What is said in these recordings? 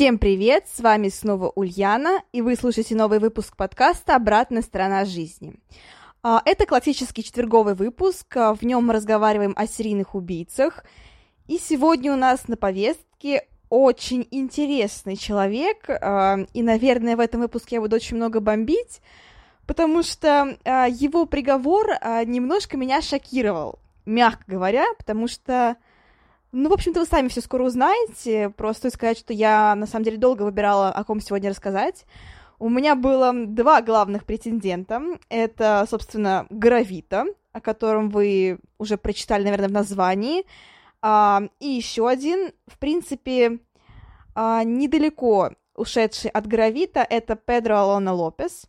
Всем привет, с вами снова Ульяна, и вы слушаете новый выпуск подкаста «Обратная сторона жизни». А, это классический четверговый выпуск, а, в нем мы разговариваем о серийных убийцах, и сегодня у нас на повестке очень интересный человек, а, и, наверное, в этом выпуске я буду очень много бомбить, потому что его приговор немножко меня шокировал, мягко говоря, потому что ну, в общем-то, вы сами все скоро узнаете. Просто сказать, что я на самом деле долго выбирала, о ком сегодня рассказать. У меня было два главных претендента. Это, собственно, Гравита, о котором вы уже прочитали, наверное, в названии. А, и еще один, в принципе, а, недалеко ушедший от Гравита, это Педро Алона Лопес.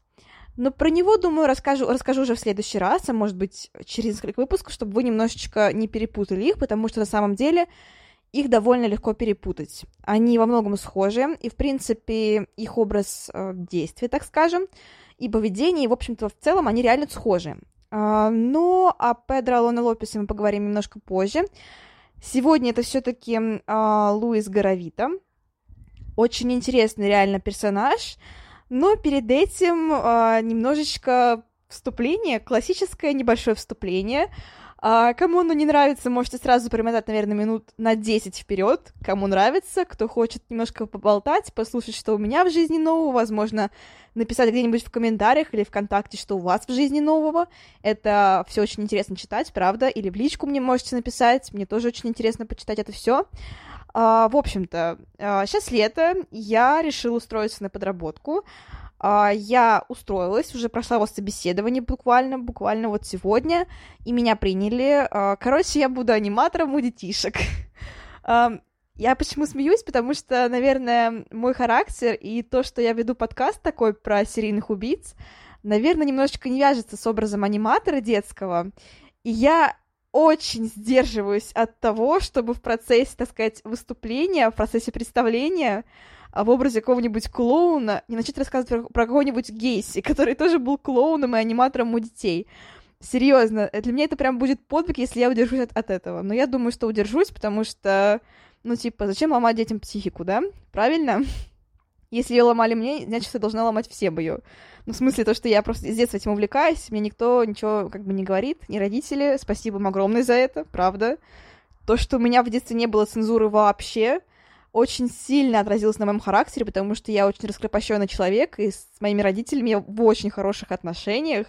Но про него, думаю, расскажу, расскажу уже в следующий раз, а может быть через несколько выпусков, чтобы вы немножечко не перепутали их, потому что на самом деле их довольно легко перепутать. Они во многом схожи, и, в принципе, их образ э, действия, так скажем, и поведение, и, в общем-то, в целом они реально схожи. Э, но о Педро Алоне Лопесе мы поговорим немножко позже. Сегодня это все-таки э, Луис Горовита. Очень интересный реально персонаж — но перед этим э, немножечко вступление, классическое небольшое вступление. А, кому оно не нравится, можете сразу промотать, наверное, минут на 10 вперед. Кому нравится, кто хочет немножко поболтать, послушать, что у меня в жизни нового, возможно, написать где-нибудь в комментариях или ВКонтакте, что у вас в жизни нового. Это все очень интересно читать, правда? Или в личку мне можете написать. Мне тоже очень интересно почитать это все. А, в общем-то, а, сейчас лето, я решила устроиться на подработку. А, я устроилась, уже прошла вот собеседование буквально, буквально вот сегодня, и меня приняли. А, короче, я буду аниматором у детишек. А, я почему смеюсь? Потому что, наверное, мой характер и то, что я веду подкаст такой про серийных убийц, наверное, немножечко не вяжется с образом аниматора детского. И я очень сдерживаюсь от того, чтобы в процессе, так сказать, выступления, в процессе представления а, в образе какого-нибудь клоуна не начать рассказывать про, про какого-нибудь Гейси, который тоже был клоуном и аниматором у детей. Серьезно, для меня это прям будет подвиг, если я удержусь от, от этого. Но я думаю, что удержусь, потому что, ну, типа, зачем ломать детям психику, да? Правильно? Если ее ломали мне, значит, я должна ломать всем ее. Ну, в смысле, то, что я просто с детства этим увлекаюсь, мне никто ничего как бы не говорит, ни родители. Спасибо им огромное за это, правда. То, что у меня в детстве не было цензуры вообще, очень сильно отразилось на моем характере, потому что я очень раскрепощенный человек, и с моими родителями я в очень хороших отношениях,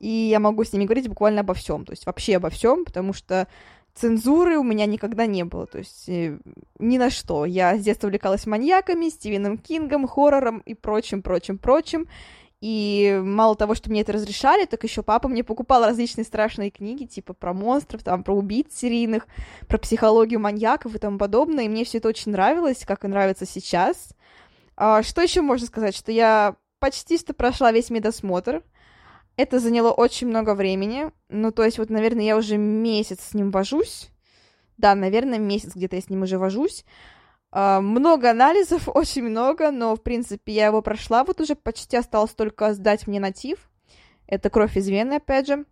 и я могу с ними говорить буквально обо всем, то есть вообще обо всем, потому что цензуры у меня никогда не было, то есть э, ни на что. Я с детства увлекалась маньяками, Стивеном Кингом, хоррором и прочим, прочим, прочим. И мало того, что мне это разрешали, так еще папа мне покупал различные страшные книги, типа про монстров, там, про убийц серийных, про психологию маньяков и тому подобное. И мне все это очень нравилось, как и нравится сейчас. А, что еще можно сказать? Что я почти что прошла весь медосмотр. Это заняло очень много времени. Ну, то есть, вот, наверное, я уже месяц с ним вожусь. Да, наверное, месяц где-то я с ним уже вожусь. Uh, много анализов, очень много, но, в принципе, я его прошла, вот уже почти осталось только сдать мне натив. Это кровь из вены, опять же.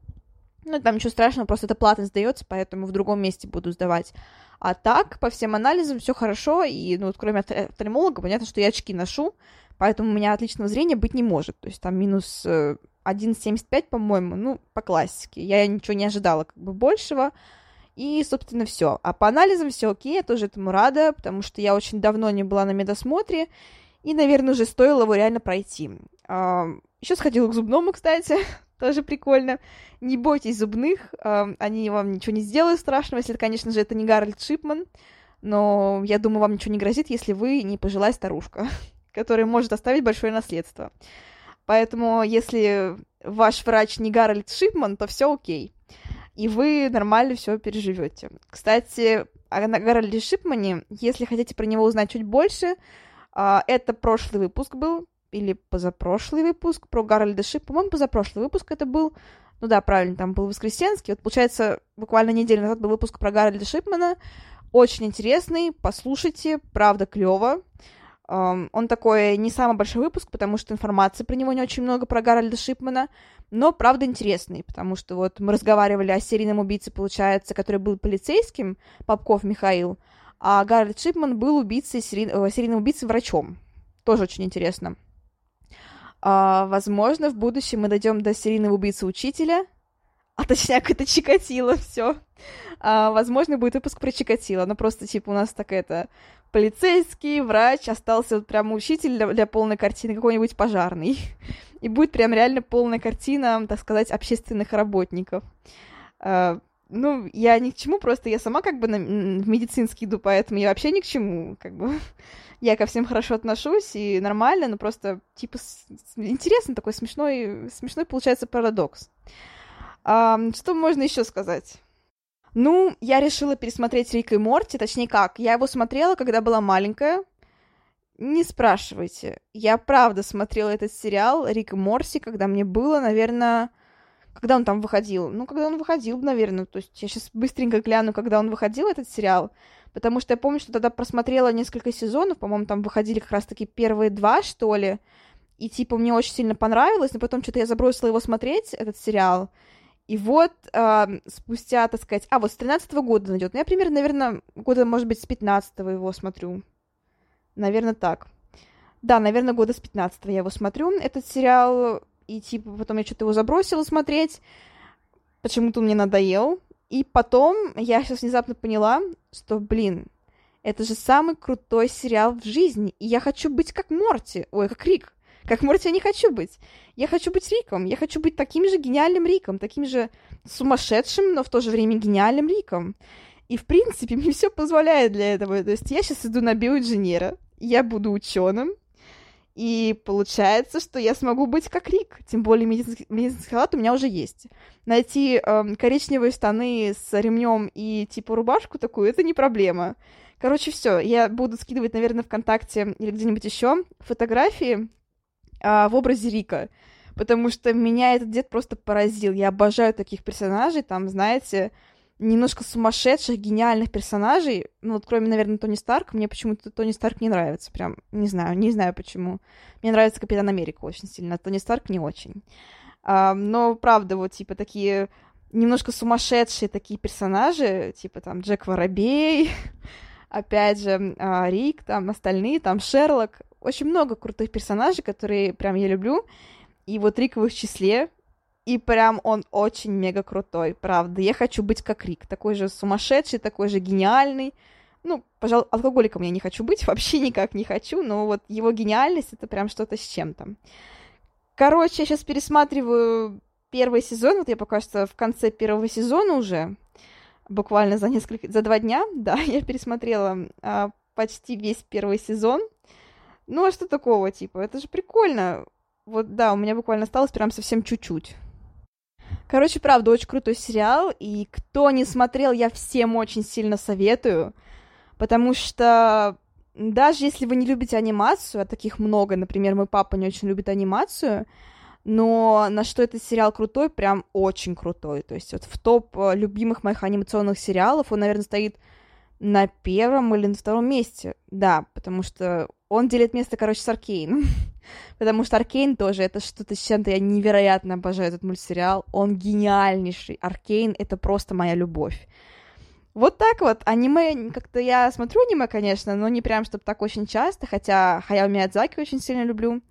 Ну, там ничего страшного, просто это платно сдается, поэтому в другом месте буду сдавать. А так, по всем анализам все хорошо, и, ну, вот кроме офтальмолога, понятно, что я очки ношу, поэтому у меня отличного зрения быть не может. То есть там минус 1,75, э, по-моему, ну, по классике. Я ничего не ожидала как бы большего. И, собственно, все. А по анализам все окей, я тоже этому рада, потому что я очень давно не была на медосмотре, и, наверное, уже стоило его реально пройти. А, еще сходила к зубному, кстати, тоже прикольно. Не бойтесь зубных, а, они вам ничего не сделают страшного, если, конечно же, это не Гарольд Шипман, но я думаю, вам ничего не грозит, если вы не пожилая старушка, которая может оставить большое наследство. Поэтому, если ваш врач не Гарольд Шипман, то все окей и вы нормально все переживете. Кстати, о Гарольде Шипмане, если хотите про него узнать чуть больше, А, это прошлый выпуск был, или позапрошлый выпуск про Гарольда Шип. По-моему, позапрошлый выпуск это был. Ну да, правильно, там был воскресенский. Вот, получается, буквально неделю назад был выпуск про Гарольда Шипмана. Очень интересный, послушайте, правда, клево. Он такой не самый большой выпуск, потому что информации про него не очень много, про Гарольда Шипмана, но, правда, интересный, потому что вот мы разговаривали о серийном убийце, получается, который был полицейским, Попков Михаил, а Гарольд Шипман был убийцей, сери... Э, серийным убийцей врачом. Тоже очень интересно. А, возможно, в будущем мы дойдем до серийного убийцы учителя, а точнее, это Чикатило, все. А, возможно, будет выпуск про Чикатило, но просто, типа, у нас так это полицейский, врач, остался вот прям учитель для, для полной картины, какой-нибудь пожарный. И будет прям реально полная картина, так сказать, общественных работников. А, ну, я ни к чему, просто я сама как бы на, в медицинский иду, поэтому я вообще ни к чему, как бы. Я ко всем хорошо отношусь, и нормально, но просто, типа, с, интересно, такой смешной, смешной получается парадокс. А, что можно еще сказать? Ну, я решила пересмотреть Рик и Морти, точнее как, я его смотрела, когда была маленькая. Не спрашивайте. Я правда смотрела этот сериал Рик и Морти, когда мне было, наверное, когда он там выходил? Ну, когда он выходил, наверное. То есть я сейчас быстренько гляну, когда он выходил, этот сериал. Потому что я помню, что тогда просмотрела несколько сезонов. По-моему, там выходили как раз-таки первые два, что ли. И, типа, мне очень сильно понравилось. Но потом что-то я забросила его смотреть, этот сериал. И вот э, спустя, так сказать... А, вот с 13 -го года он идет. Ну, я примерно, наверное, года, может быть, с 15 его смотрю. Наверное, так. Да, наверное, года с 15 я его смотрю. Этот сериал и типа потом я что-то его забросила смотреть, почему-то он мне надоел, и потом я сейчас внезапно поняла, что, блин, это же самый крутой сериал в жизни, и я хочу быть как Морти, ой, как Рик. Как Морти я не хочу быть. Я хочу быть Риком. Я хочу быть таким же гениальным Риком, таким же сумасшедшим, но в то же время гениальным Риком. И, в принципе, мне все позволяет для этого. То есть я сейчас иду на биоинженера, я буду ученым, и получается, что я смогу быть как Рик. Тем более медицинский, медицинский халат у меня уже есть. Найти э, коричневые штаны с ремнем и типа рубашку такую, это не проблема. Короче, все. Я буду скидывать, наверное, ВКонтакте или где-нибудь еще фотографии э, в образе Рика. Потому что меня этот дед просто поразил. Я обожаю таких персонажей. Там, знаете, немножко сумасшедших, гениальных персонажей. Ну, вот кроме, наверное, Тони Старк, мне почему-то Тони Старк не нравится. Прям, не знаю, не знаю почему. Мне нравится Капитан Америка очень сильно, а Тони Старк не очень. А, но, правда, вот, типа, такие немножко сумасшедшие такие персонажи, типа, там, Джек Воробей, опять же, а, Рик, там, остальные, там, Шерлок. Очень много крутых персонажей, которые прям я люблю. И вот Рик в их числе, и прям он очень мега крутой, правда. Я хочу быть как Рик, такой же сумасшедший, такой же гениальный. Ну, пожалуй, алкоголиком я не хочу быть, вообще никак не хочу, но вот его гениальность это прям что-то с чем-то. Короче, я сейчас пересматриваю первый сезон, вот я пока что в конце первого сезона уже, буквально за несколько, за два дня, да, я пересмотрела а, почти весь первый сезон. Ну, а что такого, типа, это же прикольно. Вот, да, у меня буквально осталось прям совсем чуть-чуть. Короче, правда, очень крутой сериал, и кто не смотрел, я всем очень сильно советую, потому что даже если вы не любите анимацию, а таких много, например, мой папа не очень любит анимацию, но на что этот сериал крутой, прям очень крутой. То есть вот в топ э, любимых моих анимационных сериалов он, наверное, стоит на первом или на втором месте. Да, потому что он делит место, короче, с Аркейн. потому что Аркейн тоже, это что-то с чем-то, я невероятно обожаю этот мультсериал. Он гениальнейший. Аркейн — это просто моя любовь. Вот так вот. Аниме, как-то я смотрю аниме, конечно, но не прям, чтобы так очень часто, хотя Хаяо Миядзаки очень сильно люблю.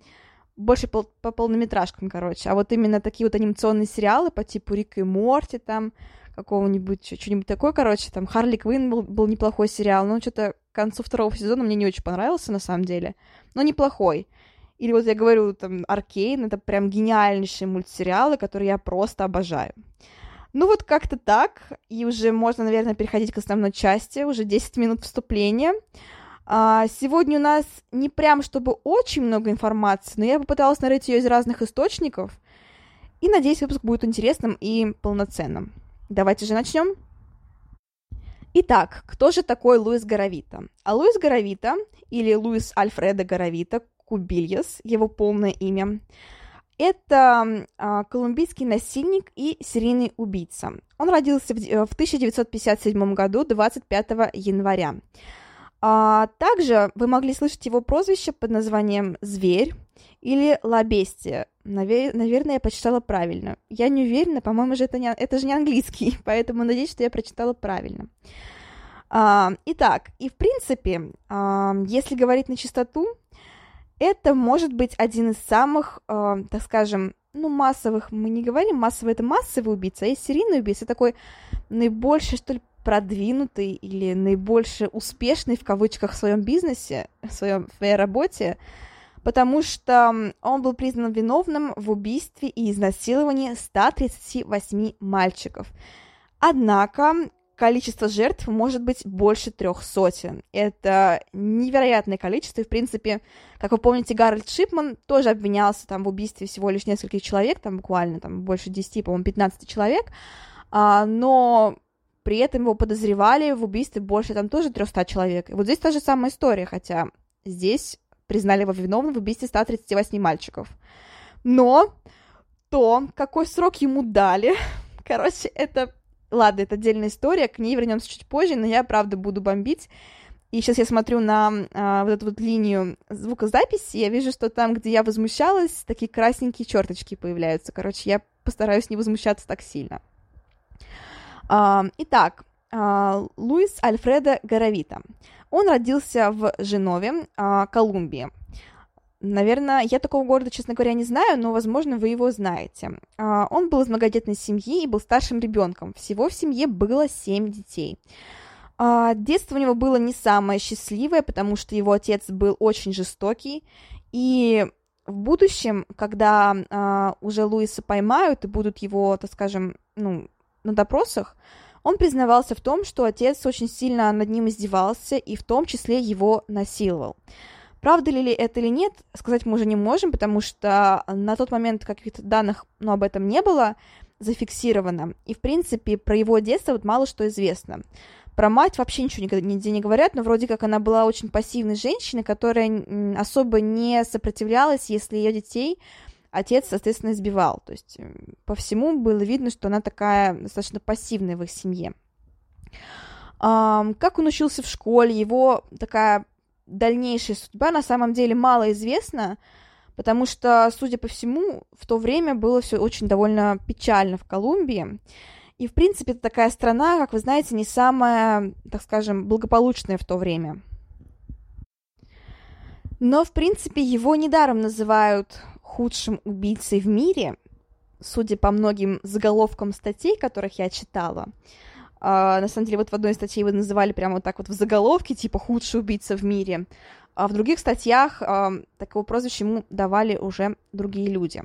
Больше по, по полнометражкам, короче. А вот именно такие вот анимационные сериалы по типу Рик и Морти там, какого-нибудь, что-нибудь такое, короче, там Харли Квин был, был неплохой сериал, но что-то к концу второго сезона мне не очень понравился, на самом деле, но неплохой. Или вот я говорю, там, Аркейн, это прям гениальнейшие мультсериалы, которые я просто обожаю. Ну вот как-то так, и уже можно, наверное, переходить к основной части, уже 10 минут вступления. А, сегодня у нас не прям чтобы очень много информации, но я попыталась найти ее из разных источников, и надеюсь, выпуск будет интересным и полноценным. Давайте же начнем. Итак, кто же такой Луис Горовита? А Луис Горовита, или Луис Альфредо Горовита, Кубильес, его полное имя, это а, колумбийский насильник и серийный убийца. Он родился в, в 1957 году, 25 января. А, также вы могли слышать его прозвище под названием «Зверь» или «Лабестия». Навер- наверное, я прочитала правильно. Я не уверена, по-моему, же это, не, это же не английский, поэтому надеюсь, что я прочитала правильно. А, итак, и в принципе, а, если говорить на чистоту, это может быть один из самых, э, так скажем, ну, массовых, мы не говорим массовый, это массовый убийца, а есть серийный убийца, такой наибольший, что ли, продвинутый или наибольше успешный, в кавычках, в своем бизнесе, в, своем, в своей работе, потому что он был признан виновным в убийстве и изнасиловании 138 мальчиков. Однако количество жертв может быть больше трех сотен. Это невероятное количество, и, в принципе, как вы помните, Гарольд Шипман тоже обвинялся там в убийстве всего лишь нескольких человек, там буквально там больше 10, по-моему, 15 человек, а, но при этом его подозревали в убийстве больше там тоже 300 человек. И вот здесь та же самая история, хотя здесь признали его виновным в убийстве 138 мальчиков. Но то, какой срок ему дали, короче, это Ладно, это отдельная история, к ней вернемся чуть позже, но я, правда, буду бомбить. И сейчас я смотрю на а, вот эту вот линию звукозаписи, я вижу, что там, где я возмущалась, такие красненькие черточки появляются. Короче, я постараюсь не возмущаться так сильно. А, итак, а, Луис Альфредо Горовита. Он родился в Женове, а, Колумбии. Наверное, я такого города, честно говоря, не знаю, но, возможно, вы его знаете. А, он был из многодетной семьи и был старшим ребенком. Всего в семье было семь детей. А, детство у него было не самое счастливое, потому что его отец был очень жестокий. И в будущем, когда уже Луиса поймают и будут его, так скажем, ну, на допросах, он признавался в том, что отец очень сильно над ним издевался и в том числе его насиловал. Правда ли это или нет, сказать мы уже не можем, потому что на тот момент каких-то данных ну, об этом не было зафиксировано. И, в принципе, про его детство вот мало что известно. Про мать вообще ничего нигде не говорят, но вроде как она была очень пассивной женщиной, которая особо не сопротивлялась, если ее детей отец, соответственно, избивал. То есть по всему было видно, что она такая достаточно пассивная в их семье. Как он учился в школе, его такая дальнейшая судьба на самом деле мало известна, потому что, судя по всему, в то время было все очень довольно печально в Колумбии. И, в принципе, это такая страна, как вы знаете, не самая, так скажем, благополучная в то время. Но, в принципе, его недаром называют худшим убийцей в мире, судя по многим заголовкам статей, которых я читала. А, на самом деле, вот в одной статье его называли прямо вот так вот в заголовке, типа «худший убийца в мире», а в других статьях а, такого прозвища ему давали уже другие люди.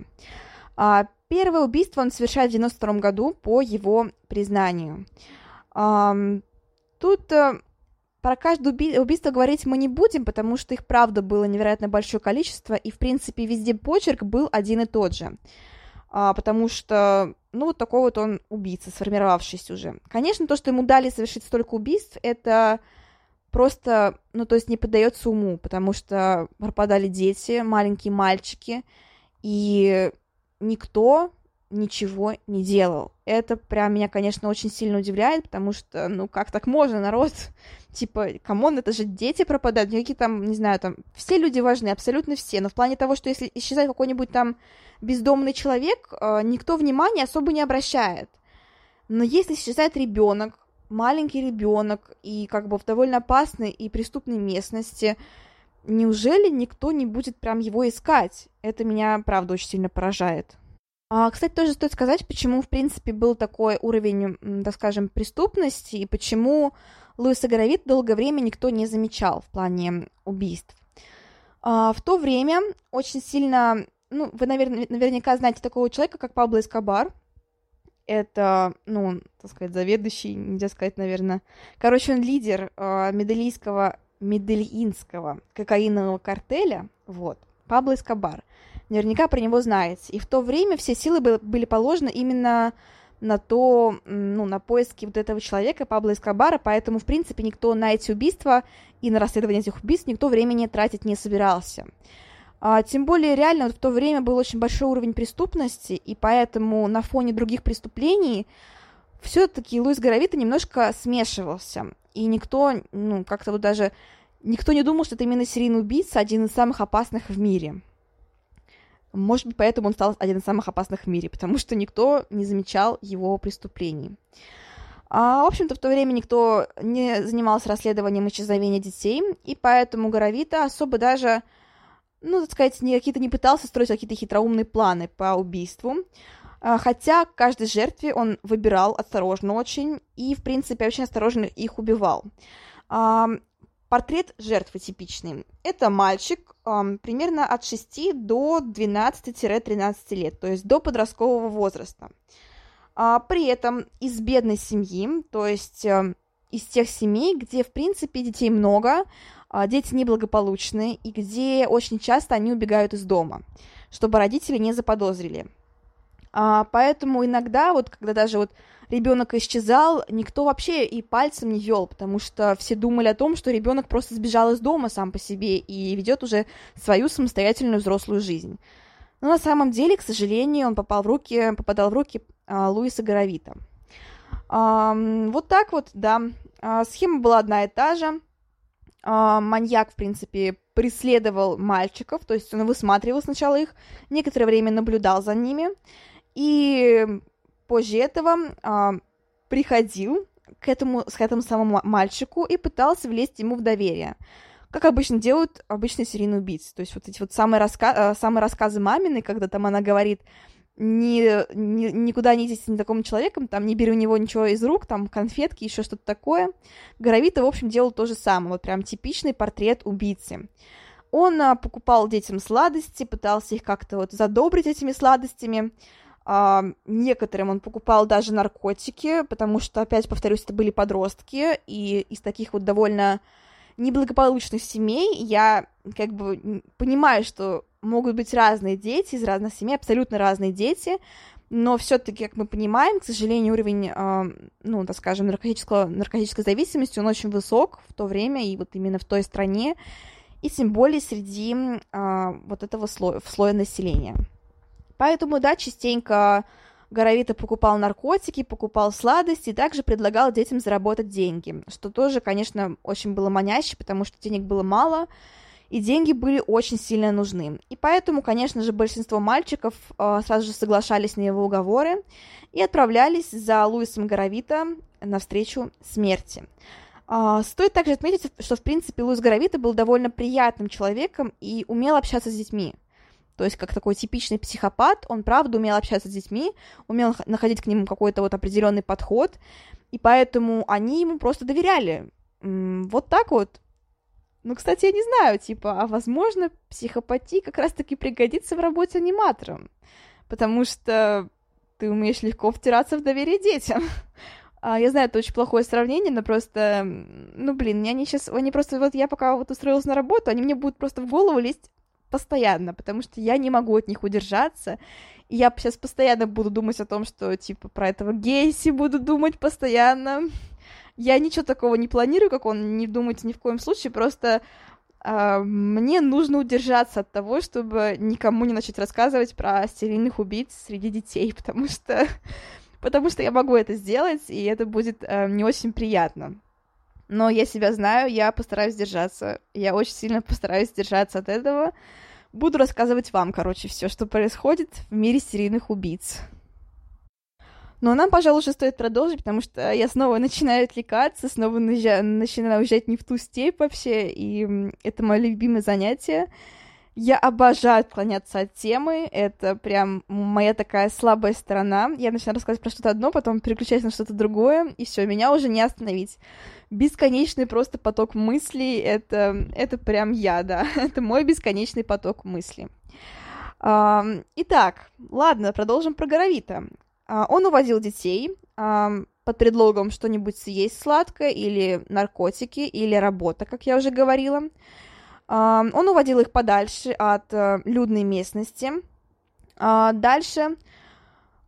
А, первое убийство он совершает в 92 году по его признанию. Тут а, про каждое уби- убийство говорить мы не будем, потому что их, правда, было невероятно большое количество, и, в принципе, везде почерк был один и тот же а, потому что, ну, вот такой вот он убийца, сформировавшийся уже. Конечно, то, что ему дали совершить столько убийств, это просто, ну, то есть не поддается уму, потому что пропадали дети, маленькие мальчики, и никто ничего не делал. Это прям меня, конечно, очень сильно удивляет, потому что, ну, как так можно, народ? Типа, come on, это же дети пропадают, какие там, не знаю, там, все люди важны, абсолютно все, но в плане того, что если исчезает какой-нибудь там бездомный человек, э, никто внимания особо не обращает. Но если исчезает ребенок, маленький ребенок, и как бы в довольно опасной и преступной местности, неужели никто не будет прям его искать? Это меня, правда, очень сильно поражает. А, кстати, тоже стоит сказать, почему, в принципе, был такой уровень, так скажем, преступности, и почему Луиса Горовит долгое время никто не замечал в плане убийств. А, в то время очень сильно, ну, вы, наверное, наверняка знаете такого человека, как Пабло Эскобар. Это, ну, так сказать, заведующий, нельзя сказать, наверное. Короче, он лидер э, медельинского, медельинского кокаинового картеля, вот, Пабло Эскобар наверняка про него знаете. И в то время все силы были положены именно на то, ну, на поиски вот этого человека, Пабло Эскобара, поэтому, в принципе, никто на эти убийства и на расследование этих убийств никто времени тратить не собирался. А, тем более, реально, вот в то время был очень большой уровень преступности, и поэтому на фоне других преступлений все-таки Луис Горовита немножко смешивался, и никто, ну, как-то вот даже, никто не думал, что это именно серийный убийца, один из самых опасных в мире. Может быть, поэтому он стал один из самых опасных в мире, потому что никто не замечал его преступлений. А, в общем-то, в то время никто не занимался расследованием исчезновения детей, и поэтому Горовита особо даже, ну, так сказать, не, какие-то не пытался строить какие-то хитроумные планы по убийству, а, хотя каждой жертве он выбирал осторожно очень и, в принципе, очень осторожно их убивал. А, портрет жертвы типичный. Это мальчик примерно от 6 до 12-13 лет, то есть до подросткового возраста. А, при этом из бедной семьи, то есть э, из тех семей, где, в принципе, детей много, а, дети неблагополучные, и где очень часто они убегают из дома, чтобы родители не заподозрили. А, поэтому иногда, вот когда даже вот ребенок исчезал, никто вообще и пальцем не вел, потому что все думали о том, что ребенок просто сбежал из дома сам по себе и ведет уже свою самостоятельную взрослую жизнь. Но на самом деле, к сожалению, он попал в руки, попадал в руки а, Луиса Горовита. А, вот так вот, да. А, схема была одна и та же. А, маньяк, в принципе, преследовал мальчиков, то есть он высматривал сначала их, некоторое время наблюдал за ними, и позже этого а, приходил к этому, к этому самому мальчику и пытался влезть ему в доверие как обычно делают обычные серийные убийцы. То есть вот эти вот самые, раска... Э, самые рассказы мамины, когда там она говорит, ни, ни, никуда не идите с таким человеком, там, не бери у него ничего из рук, там, конфетки, еще что-то такое. Горовита, в общем, делал то же самое, вот прям типичный портрет убийцы. Он а, покупал детям сладости, пытался их как-то вот задобрить этими сладостями, а, некоторым он покупал даже наркотики, потому что, опять повторюсь, это были подростки, и из таких вот довольно неблагополучных семей я как бы понимаю, что могут быть разные дети из разных семей, абсолютно разные дети, но все-таки, как мы понимаем, к сожалению, уровень, э, ну, так скажем, наркотического, наркотической зависимости, он очень высок в то время и вот именно в той стране, и тем более среди э, вот этого слоя, слоя населения. Поэтому, да, частенько Горовито покупал наркотики, покупал сладости и также предлагал детям заработать деньги, что тоже, конечно, очень было маняще, потому что денег было мало, и деньги были очень сильно нужны. И поэтому, конечно же, большинство мальчиков э, сразу же соглашались на его уговоры и отправлялись за Луисом Горовито навстречу смерти. Uh, стоит также отметить, что, в принципе, Луис Горовито был довольно приятным человеком и умел общаться с детьми. То есть как такой типичный психопат, он правда умел общаться с детьми, умел находить к ним какой-то вот определенный подход, и поэтому они ему просто доверяли. Вот так вот. Ну, кстати, я не знаю, типа, а возможно, психопатия как раз-таки пригодится в работе аниматором, потому что ты умеешь легко втираться в доверие детям. А, я знаю, это очень плохое сравнение, но просто, ну, блин, они сейчас, они просто, вот я пока вот устроилась на работу, они мне будут просто в голову лезть постоянно, потому что я не могу от них удержаться. И я сейчас постоянно буду думать о том, что, типа, про этого Гейси буду думать постоянно. Я ничего такого не планирую, как он, не думайте ни в коем случае, просто э, мне нужно удержаться от того, чтобы никому не начать рассказывать про серийных убийц среди детей, потому что, потому что я могу это сделать, и это будет э, не очень приятно но я себя знаю, я постараюсь держаться. Я очень сильно постараюсь держаться от этого. Буду рассказывать вам, короче, все, что происходит в мире серийных убийц. Но нам, пожалуй, уже стоит продолжить, потому что я снова начинаю отвлекаться, снова начинаю уезжать не в ту степь вообще, и это мое любимое занятие. Я обожаю отклоняться от темы, это прям моя такая слабая сторона. Я начинаю рассказывать про что-то одно, потом переключаюсь на что-то другое, и все, меня уже не остановить. Бесконечный просто поток мыслей, это, это прям я, да, это мой бесконечный поток мыслей. Итак, ладно, продолжим про Горовита. А, он увозил детей под предлогом что-нибудь съесть сладкое, или наркотики, или работа, как я уже говорила. Он уводил их подальше от э, людной местности. А, дальше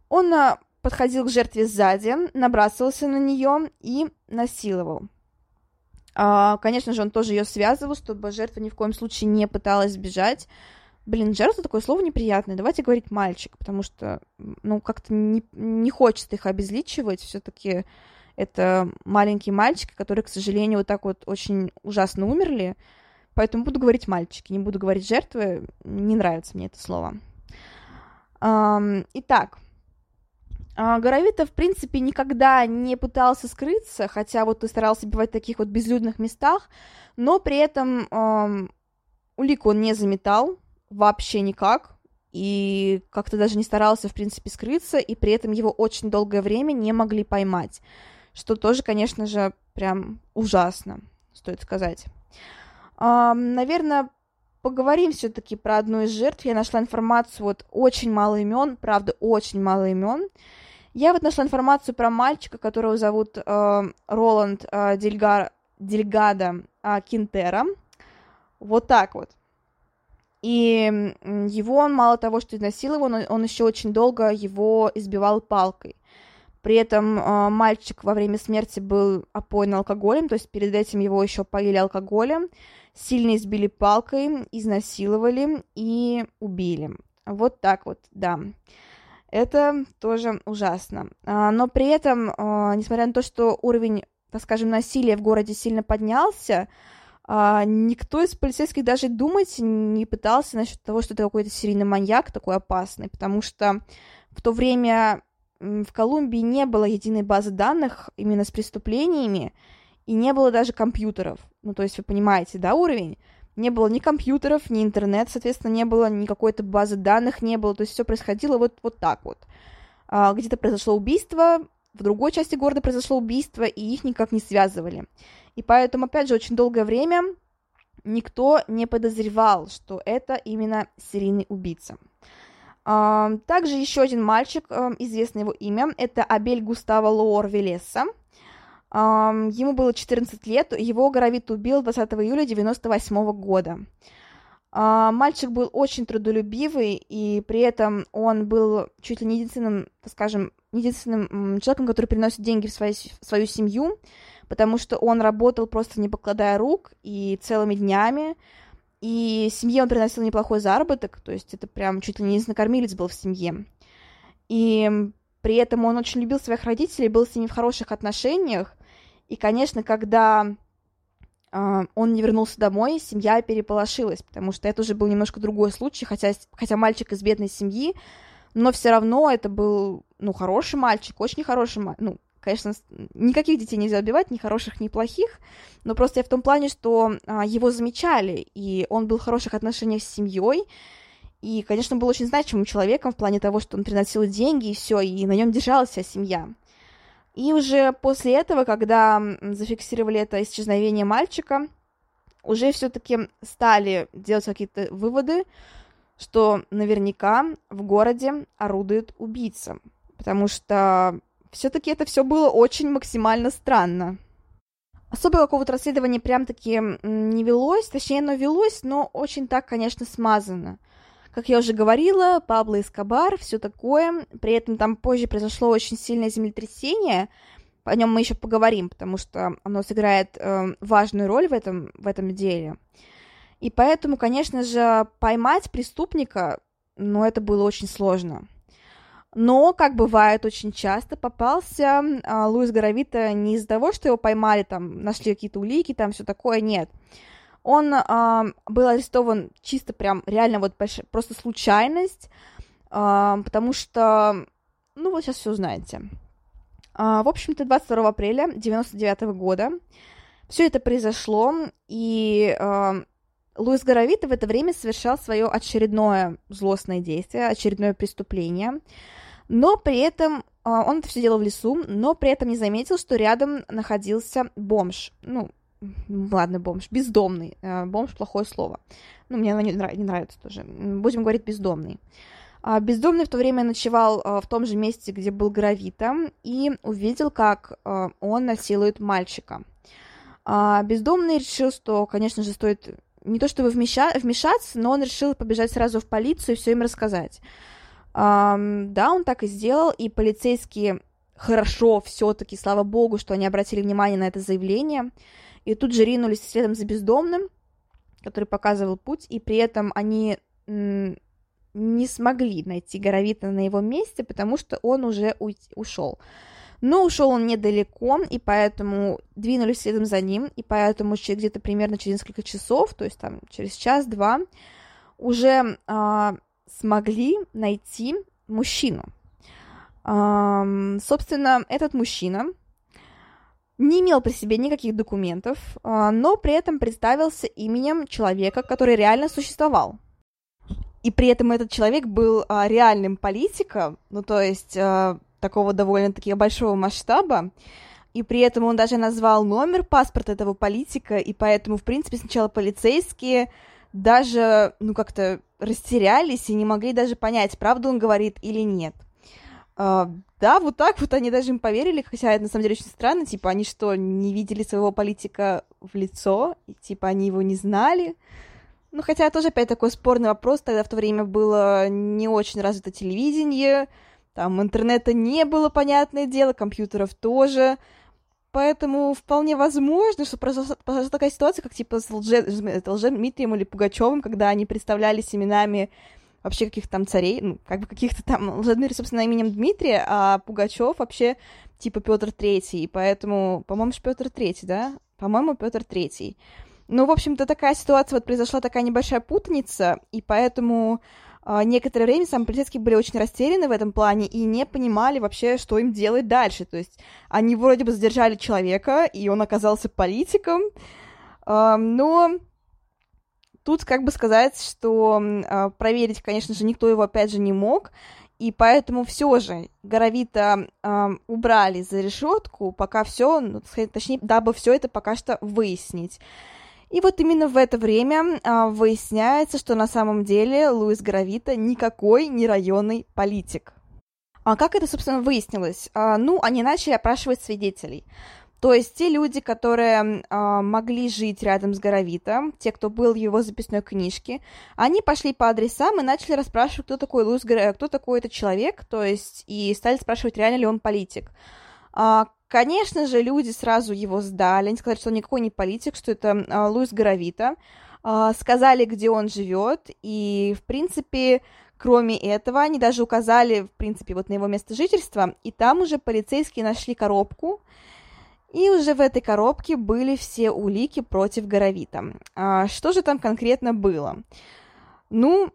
он а, подходил к жертве сзади, набрасывался на нее и насиловал. А, конечно же, он тоже ее связывал, чтобы жертва ни в коем случае не пыталась сбежать. Блин, жертва такое слово неприятное. Давайте говорить мальчик, потому что, ну, как-то не, не хочется их обезличивать. Все-таки это маленькие мальчики, которые, к сожалению, вот так вот очень ужасно умерли. Поэтому буду говорить мальчики, не буду говорить жертвы. Не нравится мне это слово. Итак, а, Горовита, в принципе, никогда не пытался скрыться, хотя вот и старался бывать в таких вот безлюдных местах, но при этом эм, улику он не заметал вообще никак, и как-то даже не старался, в принципе, скрыться, и при этом его очень долгое время не могли поймать, что тоже, конечно же, прям ужасно, стоит сказать. Эм, наверное, поговорим все-таки про одну из жертв. Я нашла информацию, вот очень мало имен, правда, очень мало имен. Я вот нашла информацию про мальчика, которого зовут э, Роланд э, Дельга, Дельгадо э, Кинтера. Вот так вот. И его он мало того, что изнасиловал, он, он еще очень долго его избивал палкой. При этом э, мальчик во время смерти был опоен алкоголем, то есть перед этим его еще поили алкоголем, сильно избили палкой, изнасиловали и убили. Вот так вот, да. Это тоже ужасно. А, но при этом, а, несмотря на то, что уровень, так скажем, насилия в городе сильно поднялся, а, никто из полицейских даже думать не пытался насчет того, что это какой-то серийный маньяк такой опасный, потому что в то время в Колумбии не было единой базы данных именно с преступлениями, и не было даже компьютеров. Ну, то есть вы понимаете, да, уровень? не было ни компьютеров, ни интернет, соответственно, не было ни какой-то базы данных, не было, то есть все происходило вот, вот так вот. А, где-то произошло убийство, в другой части города произошло убийство, и их никак не связывали. И поэтому, опять же, очень долгое время никто не подозревал, что это именно серийный убийца. Также еще один мальчик, известно его имя, это Абель Густаво Лоор Велеса. Ему было 14 лет, его Горовит убил 20 июля 98 года. А, мальчик был очень трудолюбивый, и при этом он был чуть ли не единственным, так скажем, единственным человеком, который приносит деньги в, свою в свою семью, потому что он работал просто не покладая рук и целыми днями, и семье он приносил неплохой заработок, то есть это прям чуть ли не единокормилец был в семье. И при этом он очень любил своих родителей, был с ними в хороших отношениях, и, конечно, когда э, он не вернулся домой, семья переполошилась, потому что это уже был немножко другой случай, хотя, хотя мальчик из бедной семьи, но все равно это был, ну, хороший мальчик, очень хороший ну, конечно, никаких детей нельзя убивать, ни хороших, ни плохих, но просто я в том плане, что а, его замечали, и он был в хороших отношениях с семьей, и, конечно, был очень значимым человеком в плане того, что он приносил деньги и все, и на нем держалась вся семья. И уже после этого, когда зафиксировали это исчезновение мальчика, уже все-таки стали делать какие-то выводы, что наверняка в городе орудует убийца, потому что все-таки это все было очень максимально странно. Особо какого-то расследования прям-таки не велось, точнее, оно велось, но очень так, конечно, смазано. Как я уже говорила, Пабло Эскобар, все такое. При этом там позже произошло очень сильное землетрясение. О нем мы еще поговорим, потому что оно сыграет э, важную роль в этом, в этом деле. И поэтому, конечно же, поймать преступника, ну, это было очень сложно. Но, как бывает очень часто, попался э, Луис Горовита не из-за того, что его поймали, там, нашли какие-то улики, там, все такое, нет. Он э, был арестован чисто прям реально вот просто случайность, э, потому что, ну вот сейчас все узнаете. Э, в общем-то, 22 апреля 99 года все это произошло, и э, Луис Горовита в это время совершал свое очередное злостное действие, очередное преступление, но при этом он это все делал в лесу, но при этом не заметил, что рядом находился бомж. Ну, ладно, бомж, бездомный. Э, бомж плохое слово. Ну, мне оно не, не нравится тоже. Будем говорить бездомный. А, бездомный в то время ночевал а, в том же месте, где был Гравита, и увидел, как а, он насилует мальчика. А, бездомный решил, что, конечно же, стоит не то чтобы вмеща- вмешаться, но он решил побежать сразу в полицию и все им рассказать. Да, он так и сделал, и полицейские хорошо все-таки, слава богу, что они обратили внимание на это заявление, и тут же ринулись следом за бездомным, который показывал путь, и при этом они не смогли найти Горовита на его месте, потому что он уже ушел. Но ушел он недалеко, и поэтому двинулись следом за ним, и поэтому где-то примерно через несколько часов, то есть там через час-два, уже э, смогли найти мужчину. Собственно, этот мужчина не имел при себе никаких документов, э, но при этом представился именем человека, который реально существовал. И при этом этот человек был э, реальным политиком, ну то есть э, такого довольно-таки большого масштаба, и при этом он даже назвал номер паспорта этого политика, и поэтому, в принципе, сначала полицейские даже, ну, как-то растерялись и не могли даже понять, правду он говорит или нет. Uh, да, вот так вот они даже им поверили, хотя это на самом деле очень странно, типа, они что, не видели своего политика в лицо, и, типа, они его не знали? Ну, хотя тоже опять такой спорный вопрос, тогда в то время было не очень развито телевидение, там интернета не было, понятное дело, компьютеров тоже. Поэтому вполне возможно, что произошла, произошла такая ситуация, как типа с лже, лже Дмитрием или Пугачевым, когда они представлялись именами вообще каких-то там царей, ну, как бы каких-то там Лжедмитрий, собственно, именем Дмитрия, а Пугачев вообще типа Петр Третий, поэтому, по-моему, же Петр Третий, да? По-моему, Петр Третий. Ну, в общем-то, такая ситуация, вот произошла такая небольшая путаница, и поэтому некоторое время сами полицейские были очень растеряны в этом плане и не понимали вообще, что им делать дальше. То есть они вроде бы задержали человека, и он оказался политиком, а, но тут как бы сказать, что а, проверить, конечно же, никто его опять же не мог, и поэтому все же Горовита убрали за решетку, пока все, ну, точнее, дабы все это пока что выяснить. И вот именно в это время а, выясняется, что на самом деле Луис Гравита никакой не районный политик. А как это, собственно, выяснилось? А, ну, они начали опрашивать свидетелей. То есть те люди, которые а, могли жить рядом с Горовита, те, кто был в его записной книжке, они пошли по адресам и начали расспрашивать, кто такой Луис Гравита, кто такой этот человек, то есть, и стали спрашивать, реально ли он политик. А, Конечно же, люди сразу его сдали, они сказали, что он никакой не политик, что это э, Луис Горовита, э, сказали, где он живет, и, в принципе, кроме этого, они даже указали, в принципе, вот на его место жительства, и там уже полицейские нашли коробку, и уже в этой коробке были все улики против Горовита. А, что же там конкретно было? Ну,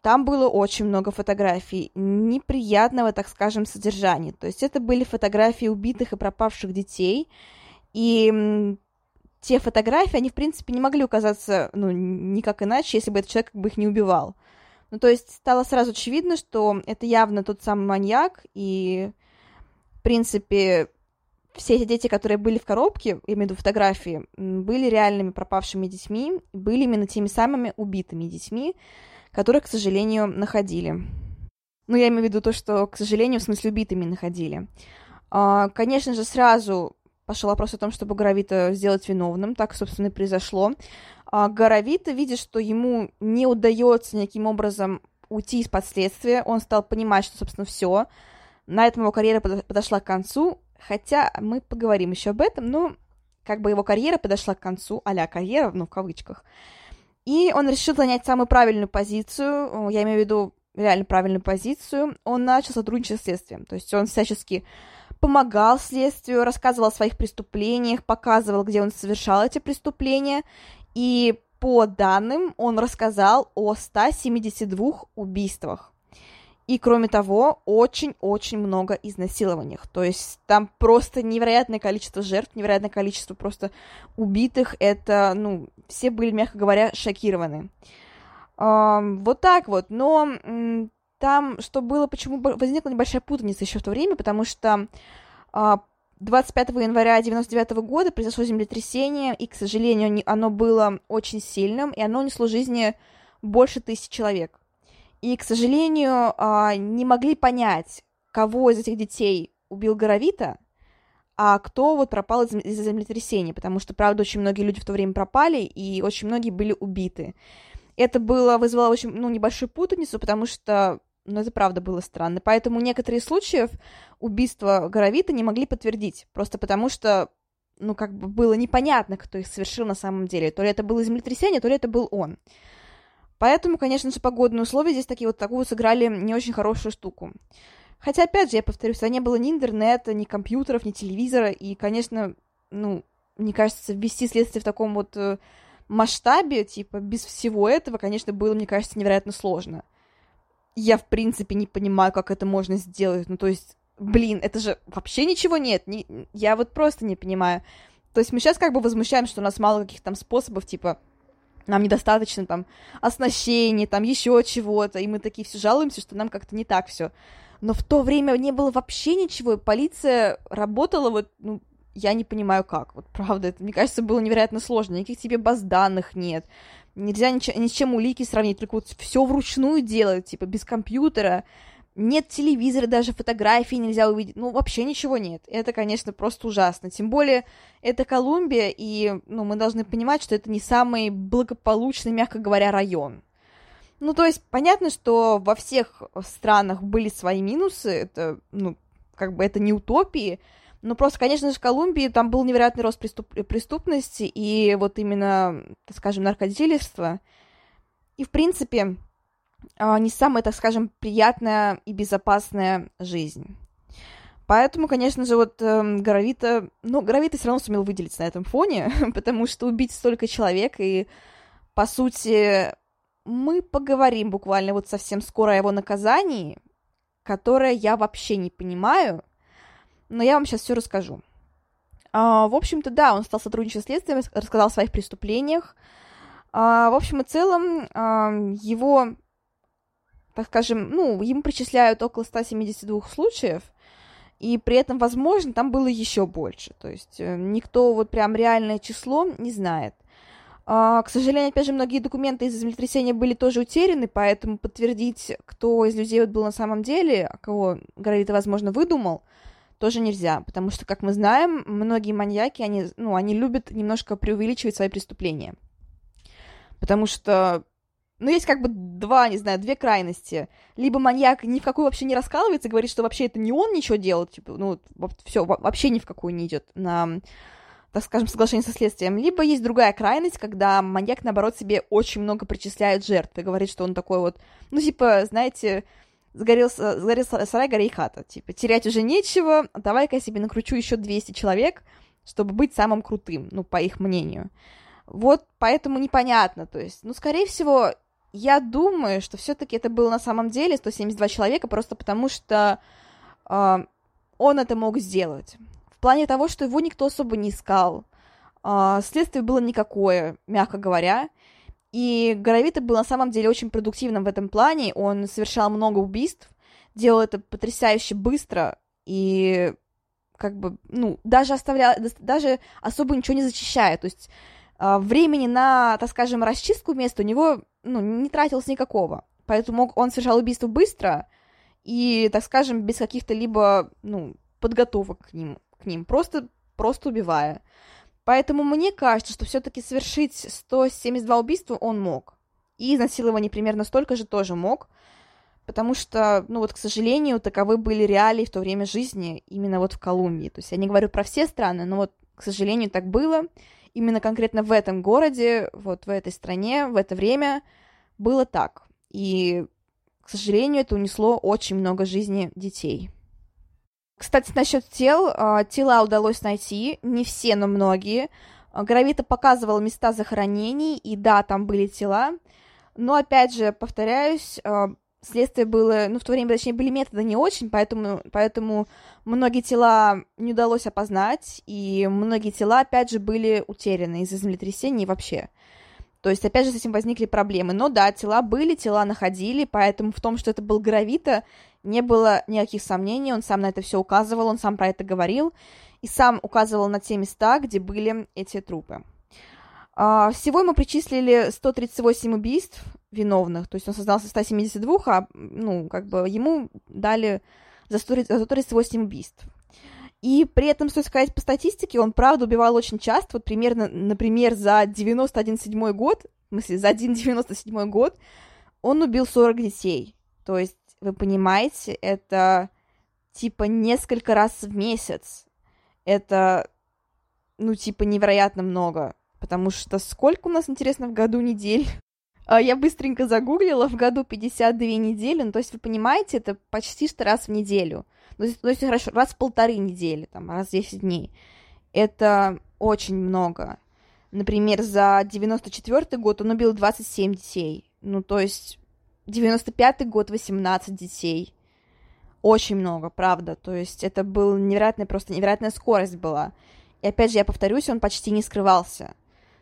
там было очень много фотографий неприятного, так скажем, содержания. То есть это были фотографии убитых и пропавших детей, и те фотографии, они, в принципе, не могли указаться, ну, никак иначе, если бы этот человек как бы их не убивал. Ну, то есть стало сразу очевидно, что это явно тот самый маньяк, и, в принципе, все эти дети, которые были в коробке, я имею в виду фотографии, были реальными пропавшими детьми, были именно теми самыми убитыми детьми, которых, к сожалению, находили. Ну, я имею в виду то, что, к сожалению, в смысле убитыми находили. А, конечно же, сразу пошел вопрос о том, чтобы Горовита сделать виновным. Так, собственно, и произошло. А Горовита, видя, что ему не удается никаким образом уйти из последствия, он стал понимать, что, собственно, все. На этом его карьера подошла к концу, хотя мы поговорим еще об этом, но как бы его карьера подошла к концу, а карьера, ну, в кавычках. И он решил занять самую правильную позицию, я имею в виду реально правильную позицию, он начал сотрудничать с следствием. То есть он всячески помогал следствию, рассказывал о своих преступлениях, показывал, где он совершал эти преступления, и по данным он рассказал о 172 убийствах. И, кроме того, очень-очень много изнасилований. То есть там просто невероятное количество жертв, невероятное количество просто убитых. Это, ну, все были, мягко говоря, шокированы. Вот так вот. Но там, что было, почему возникла небольшая путаница еще в то время, потому что uh, 25 января 99 года произошло землетрясение, и, к сожалению, оно было очень сильным, и оно унесло жизни больше тысяч человек. И, к сожалению, а, не могли понять, кого из этих детей убил Горовита, а кто вот пропал из-за землетрясения, потому что, правда, очень многие люди в то время пропали, и очень многие были убиты. Это было, вызвало очень, ну, небольшую путаницу, потому что но это правда было странно. Поэтому некоторые случаи убийства Горовита не могли подтвердить, просто потому что, ну, как бы было непонятно, кто их совершил на самом деле. То ли это было землетрясение, то ли это был он. Поэтому, конечно же, погодные условия здесь такие вот такую сыграли не очень хорошую штуку. Хотя, опять же, я повторюсь, не было ни интернета, ни компьютеров, ни телевизора, и, конечно, ну, мне кажется, ввести следствие в таком вот э, масштабе, типа, без всего этого, конечно, было, мне кажется, невероятно сложно. Я, в принципе, не понимаю, как это можно сделать. Ну, то есть, блин, это же вообще ничего нет. Не, я вот просто не понимаю. То есть мы сейчас как бы возмущаемся, что у нас мало каких-то там способов, типа, нам недостаточно там оснащения, там еще чего-то, и мы такие все жалуемся, что нам как-то не так все. Но в то время не было вообще ничего, и полиция работала вот, ну, я не понимаю как. Вот правда, это, мне кажется, было невероятно сложно. Никаких тебе баз данных нет. Нельзя ни, ни с чем улики сравнить, только вот все вручную делать, типа без компьютера. Нет телевизора, даже фотографии нельзя увидеть. Ну, вообще ничего нет. Это, конечно, просто ужасно. Тем более, это Колумбия, и ну, мы должны понимать, что это не самый благополучный, мягко говоря, район. Ну, то есть, понятно, что во всех странах были свои минусы, это, ну, как бы это не утопии, но просто, конечно же, в Колумбии там был невероятный рост преступ... преступности и вот именно, скажем, наркодилерства. И, в принципе, не самая, так скажем, приятная и безопасная жизнь. Поэтому, конечно же, вот э, Горовита... Ну, Горовита все равно сумел выделиться на этом фоне, потому что убить столько человек, и, по сути, мы поговорим буквально вот совсем скоро о его наказании, которое я вообще не понимаю, но я вам сейчас все расскажу. А, в общем-то, да, он стал сотрудничать с следствием, рассказал о своих преступлениях. А, в общем и целом, а, его, так скажем, ну, ему причисляют около 172 случаев, и при этом, возможно, там было еще больше. То есть э, никто вот прям реальное число не знает. А, к сожалению, опять же, многие документы из землетрясения были тоже утеряны, поэтому подтвердить, кто из людей вот был на самом деле, а кого Горовита, возможно, выдумал, тоже нельзя, потому что, как мы знаем, многие маньяки, они, ну, они любят немножко преувеличивать свои преступления. Потому что, ну, есть как бы два, не знаю, две крайности. Либо маньяк ни в какую вообще не раскалывается, говорит, что вообще это не он ничего делал, типа, ну, все, вообще ни в какую не идет на так скажем, соглашение со следствием. Либо есть другая крайность, когда маньяк, наоборот, себе очень много причисляет жертв и говорит, что он такой вот, ну, типа, знаете, сгорел, сгорел сарай, горей хата. Типа, терять уже нечего, давай-ка я себе накручу еще 200 человек, чтобы быть самым крутым, ну, по их мнению. Вот поэтому непонятно, то есть, ну, скорее всего, я думаю, что все-таки это было на самом деле 172 человека, просто потому что э, он это мог сделать. В плане того, что его никто особо не искал. А, следствие было никакое, мягко говоря. И Горовита был на самом деле очень продуктивным в этом плане. Он совершал много убийств, делал это потрясающе быстро и как бы, ну, даже оставлял, даже особо ничего не зачищая. То есть времени на, так скажем, расчистку места у него, ну, не тратилось никакого. Поэтому он совершал убийство быстро и, так скажем, без каких-то либо, ну, подготовок к ним к ним, просто, просто убивая. Поэтому мне кажется, что все-таки совершить 172 убийства он мог. И изнасилование примерно столько же тоже мог, потому что, ну вот, к сожалению, таковы были реалии в то время жизни именно вот в Колумбии. То есть я не говорю про все страны, но вот, к сожалению, так было. Именно конкретно в этом городе, вот в этой стране, в это время было так. И, к сожалению, это унесло очень много жизни детей. Кстати, насчет тел. А, тела удалось найти, не все, но многие. А, Гравита показывал места захоронений, и да, там были тела. Но, опять же, повторяюсь, а, следствие было, ну, в то время, точнее, были методы не очень, поэтому, поэтому многие тела не удалось опознать, и многие тела, опять же, были утеряны из-за землетрясений вообще. То есть, опять же, с этим возникли проблемы. Но да, тела были, тела находили, поэтому в том, что это был Гравита, не было никаких сомнений, он сам на это все указывал, он сам про это говорил, и сам указывал на те места, где были эти трупы. А, всего ему причислили 138 убийств виновных, то есть он создался 172, а, ну, как бы ему дали за 138 убийств. И при этом, стоит сказать, по статистике, он, правда, убивал очень часто, вот примерно, например, за 91-7 год, в смысле, за один 97 год, он убил 40 детей. То есть вы понимаете, это типа несколько раз в месяц. Это, ну, типа невероятно много. Потому что сколько у нас, интересно, в году недель? А, я быстренько загуглила, в году 52 недели, ну, то есть вы понимаете, это почти что раз в неделю. Есть, то есть хорошо, раз в полторы недели, там, раз в 10 дней. Это очень много. Например, за 94 год он убил 27 детей. Ну, то есть 95 год 18 детей. Очень много, правда. То есть это был невероятная, просто невероятная скорость была. И опять же, я повторюсь, он почти не скрывался.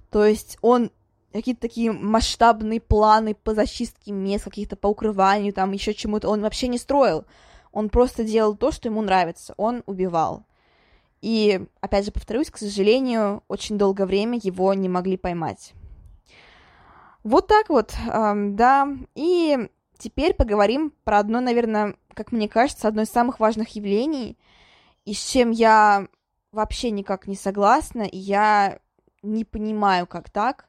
То есть он какие-то такие масштабные планы по зачистке мест, каких-то по укрыванию, там еще чему-то, он вообще не строил. Он просто делал то, что ему нравится. Он убивал. И, опять же, повторюсь, к сожалению, очень долгое время его не могли поймать. Вот так вот, да. И теперь поговорим про одно, наверное, как мне кажется, одно из самых важных явлений, и с чем я вообще никак не согласна, и я не понимаю, как так,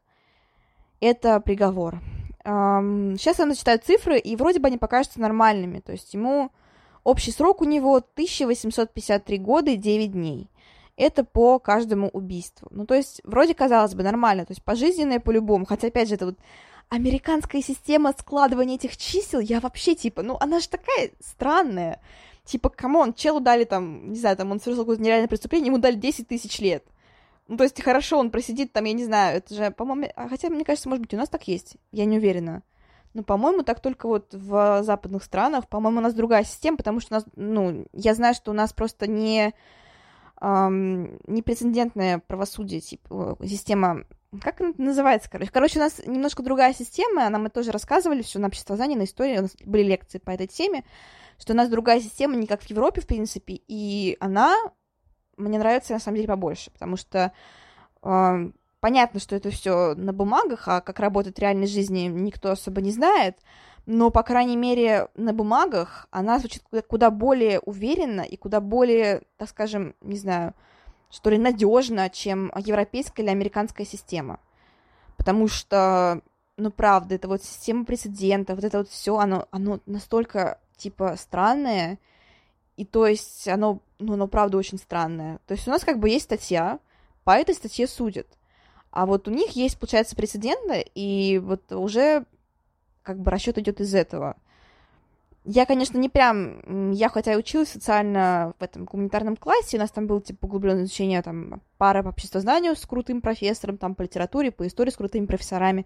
это приговор. Сейчас я зачитаю цифры, и вроде бы они покажутся нормальными. То есть ему общий срок у него 1853 года и 9 дней. Это по каждому убийству. Ну, то есть, вроде казалось бы, нормально. То есть, пожизненное по-любому. Хотя, опять же, это вот американская система складывания этих чисел, я вообще, типа, ну, она же такая странная. Типа, come on, челу дали там, не знаю, там он совершил какое-то нереальное преступление, ему дали 10 тысяч лет. Ну, то есть, хорошо, он просидит там, я не знаю, это же, по-моему, а хотя, мне кажется, может быть, у нас так есть, я не уверена. Но, по-моему, так только вот в западных странах, по-моему, у нас другая система, потому что у нас, ну, я знаю, что у нас просто не, эм, непрецедентное правосудие, типа, система, как это называется, короче? Короче, у нас немножко другая система, нам это тоже рассказывали все на обществознании, на истории, у нас были лекции по этой теме, что у нас другая система, не как в Европе, в принципе, и она мне нравится на самом деле побольше, потому что э, понятно, что это все на бумагах, а как работает в реальной жизни, никто особо не знает, но, по крайней мере, на бумагах она звучит куда более уверенно и куда более, так скажем, не знаю, что ли, надежно, чем европейская или американская система. Потому что, ну, правда, это вот система прецедентов, вот это вот все, оно, оно настолько, типа, странное, и то есть оно, ну, оно правда очень странное. То есть у нас как бы есть статья, по этой статье судят. А вот у них есть, получается, прецеденты, и вот уже как бы расчет идет из этого. Я, конечно, не прям... Я хотя и училась социально в этом гуманитарном классе, у нас там было, типа, углубленное изучение, там, пара по обществознанию с крутым профессором, там, по литературе, по истории с крутыми профессорами,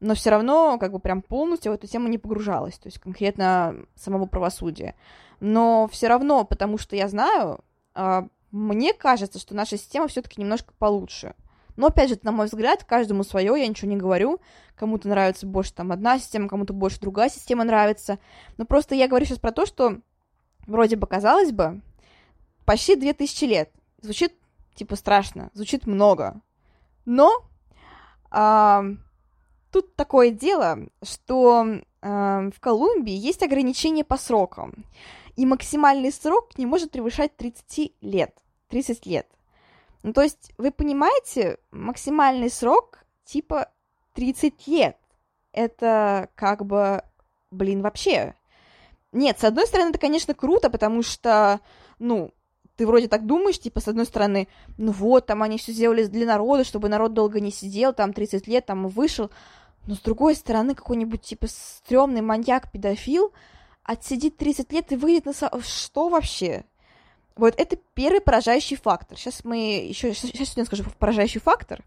но все равно, как бы, прям полностью в эту тему не погружалась, то есть конкретно самого правосудия но все равно, потому что я знаю, а, мне кажется, что наша система все-таки немножко получше. Но опять же, на мой взгляд, каждому свое, я ничего не говорю. Кому-то нравится больше там одна система, кому-то больше другая система нравится. Но просто я говорю сейчас про то, что вроде бы казалось бы, почти 2000 лет. Звучит типа страшно, звучит много. Но а, тут такое дело, что а, в Колумбии есть ограничения по срокам и максимальный срок не может превышать 30 лет. 30 лет. Ну, то есть, вы понимаете, максимальный срок типа 30 лет. Это как бы, блин, вообще. Нет, с одной стороны, это, конечно, круто, потому что, ну, ты вроде так думаешь, типа, с одной стороны, ну вот, там они все сделали для народа, чтобы народ долго не сидел, там 30 лет, там вышел. Но с другой стороны, какой-нибудь, типа, стрёмный маньяк-педофил, отсидит 30 лет и выйдет на... Что вообще? Вот это первый поражающий фактор. Сейчас мы еще... Сейчас я скажу поражающий фактор.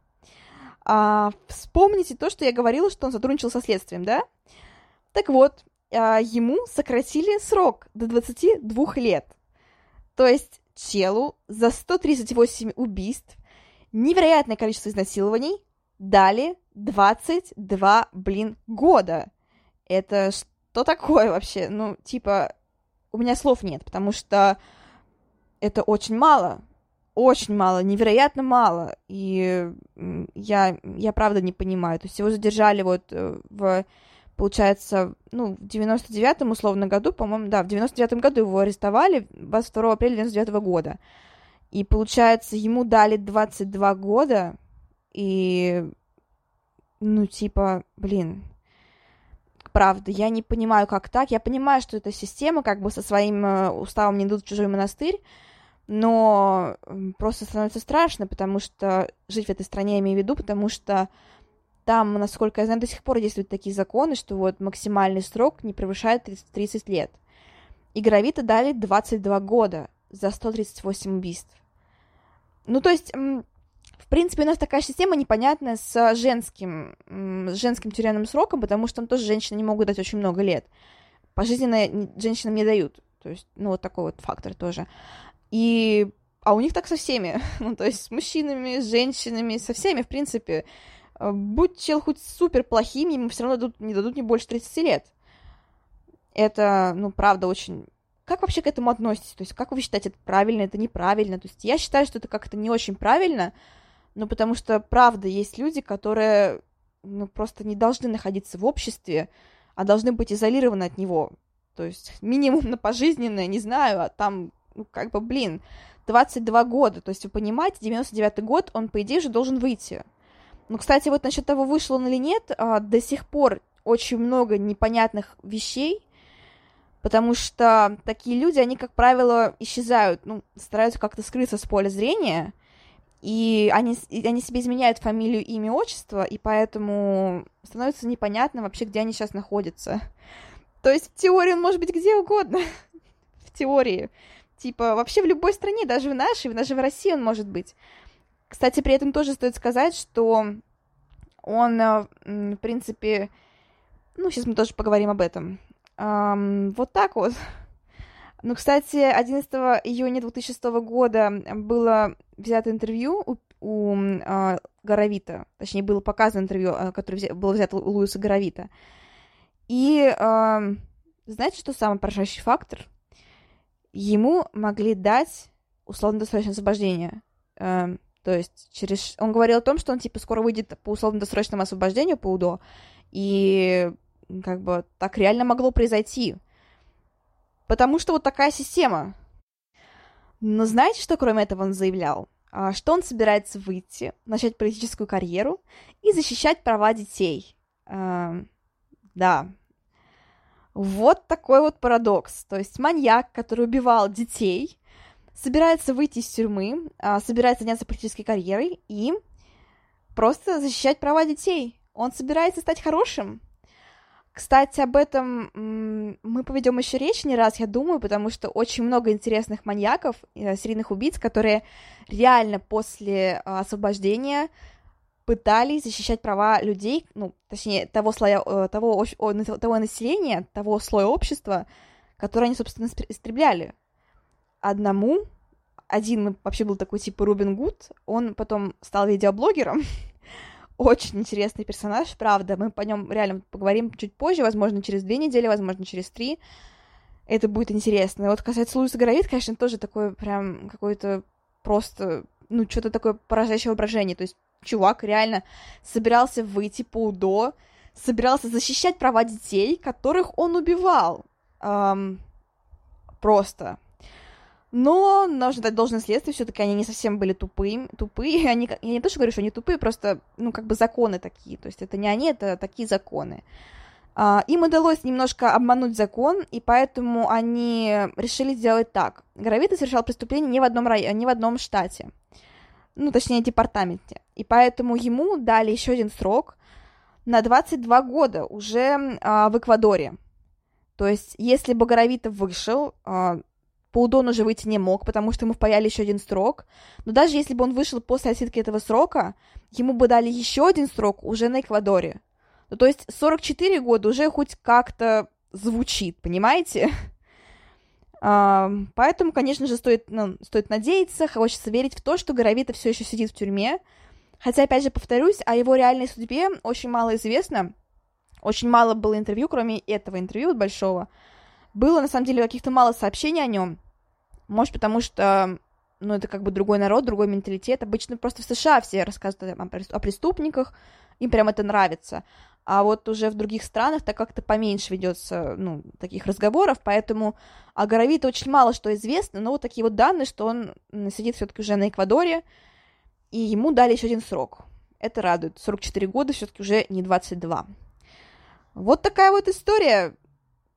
А, вспомните то, что я говорила, что он сотрудничал со следствием, да? Так вот, а, ему сократили срок до 22 лет. То есть челу за 138 убийств, невероятное количество изнасилований дали 22, блин, года. Это что такое вообще? Ну, типа, у меня слов нет, потому что это очень мало, очень мало, невероятно мало, и я, я правда не понимаю. То есть его задержали вот э, в, получается, ну, в 99-м условно году, по-моему, да, в 99-м году его арестовали 22 апреля 99 -го года. И, получается, ему дали 22 года, и, ну, типа, блин, правда, я не понимаю, как так. Я понимаю, что эта система как бы со своим э, уставом не идут в чужой монастырь, но просто становится страшно, потому что жить в этой стране я имею в виду, потому что там, насколько я знаю, до сих пор действуют такие законы, что вот максимальный срок не превышает 30, 30 лет. И Гравита дали 22 года за 138 убийств. Ну, то есть, в принципе, у нас такая система непонятная с женским, с женским тюремным сроком, потому что там тоже женщины не могут дать очень много лет. Пожизненно женщинам не дают. То есть, ну, вот такой вот фактор тоже. И... А у них так со всеми. ну, то есть с мужчинами, с женщинами, со всеми, в принципе. Э, будь чел хоть супер плохим, ему все равно дадут, не дадут не больше 30 лет. Это, ну, правда, очень... Как вообще к этому относитесь? То есть как вы считаете, это правильно, это неправильно? То есть я считаю, что это как-то не очень правильно, ну, потому что, правда, есть люди, которые, ну, просто не должны находиться в обществе, а должны быть изолированы от него. То есть минимум на пожизненное, не знаю, а там, ну, как бы, блин, 22 года. То есть, вы понимаете, 99-й год, он, по идее, же должен выйти. Ну, кстати, вот насчет того, вышел он или нет, а, до сих пор очень много непонятных вещей, потому что такие люди, они, как правило, исчезают, ну, стараются как-то скрыться с поля зрения, и они, и они себе изменяют фамилию, имя, отчество, и поэтому становится непонятно вообще, где они сейчас находятся. То есть в теории он может быть где угодно. в теории. Типа, вообще в любой стране, даже в нашей, даже в России он может быть. Кстати, при этом тоже стоит сказать, что он, э, в принципе, ну, сейчас мы тоже поговорим об этом. Вот так вот. Ну, кстати, 11 июня 2006 года было взято интервью у, у э, Горовита, точнее, было показано интервью, э, которое взя- было взято у Луиса Горовита. И э, знаете, что самый поражающий фактор? Ему могли дать условно-досрочное освобождение. Э, то есть через... Он говорил о том, что он, типа, скоро выйдет по условно-досрочному освобождению по УДО, и как бы так реально могло произойти. Потому что вот такая система. Но знаете, что кроме этого он заявлял? А, что он собирается выйти, начать политическую карьеру и защищать права детей. А, да. Вот такой вот парадокс. То есть маньяк, который убивал детей, собирается выйти из тюрьмы, а, собирается заняться политической карьерой и просто защищать права детей. Он собирается стать хорошим. Кстати, об этом мы поведем еще речь не раз, я думаю, потому что очень много интересных маньяков, э, серийных убийц, которые реально после а, освобождения пытались защищать права людей, ну, точнее, того слоя, э, того, того населения, того слоя общества, которое они, собственно, истребляли одному. Один вообще был такой типа Рубин Гуд, он потом стал видеоблогером. Очень интересный персонаж, правда. Мы по нем реально поговорим чуть позже, возможно, через две недели, возможно, через три. Это будет интересно. И вот касается Луиса Горовит, конечно, тоже такое прям какое-то просто, ну, что-то такое поражающее воображение. То есть чувак реально собирался выйти по УДО, собирался защищать права детей, которых он убивал. Эм, просто. Но нужно дать должное следствие, все-таки они не совсем были тупые, тупые. Они, я не то, что говорю, что они тупые, просто, ну, как бы законы такие. То есть это не они, это такие законы. А, им удалось немножко обмануть закон, и поэтому они решили сделать так. Гравита совершал преступление не в одном районе, не в одном штате. Ну, точнее, департаменте. И поэтому ему дали еще один срок на 22 года уже а, в Эквадоре. То есть, если бы Горовитов вышел, а, Паудон уже выйти не мог, потому что ему впаяли еще один срок. Но даже если бы он вышел после отсидки этого срока, ему бы дали еще один срок уже на Эквадоре. Ну, то есть 44 года уже хоть как-то звучит, понимаете? поэтому, конечно же, стоит, ну, стоит надеяться, хочется верить в то, что Горовита все еще сидит в тюрьме. Хотя, опять же, повторюсь, о его реальной судьбе очень мало известно. Очень мало было интервью, кроме этого интервью большого. Было, на самом деле, каких-то мало сообщений о нем. Может, потому что, ну, это как бы другой народ, другой менталитет. Обычно просто в США все рассказывают о преступниках, им прям это нравится. А вот уже в других странах так как-то поменьше ведется, ну, таких разговоров, поэтому о Горовите очень мало что известно, но вот такие вот данные, что он сидит все-таки уже на Эквадоре, и ему дали еще один срок. Это радует. 44 года все-таки уже не 22. Вот такая вот история.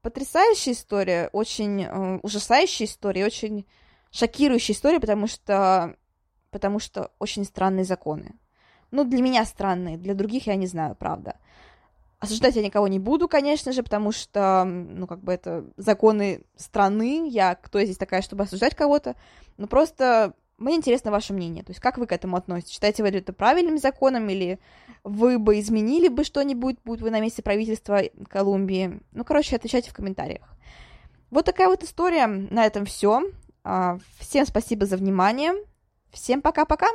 Потрясающая история, очень э, ужасающая история, очень шокирующая история, потому что, потому что очень странные законы. Ну, для меня странные, для других я не знаю, правда. Осуждать я никого не буду, конечно же, потому что, ну, как бы это законы страны, я кто я здесь такая, чтобы осуждать кого-то, но просто мне интересно ваше мнение, то есть как вы к этому относитесь? Считаете вы это правильным законом, или вы бы изменили бы что-нибудь, будь вы на месте правительства Колумбии? Ну, короче, отвечайте в комментариях. Вот такая вот история. На этом все. А, всем спасибо за внимание. Всем пока-пока.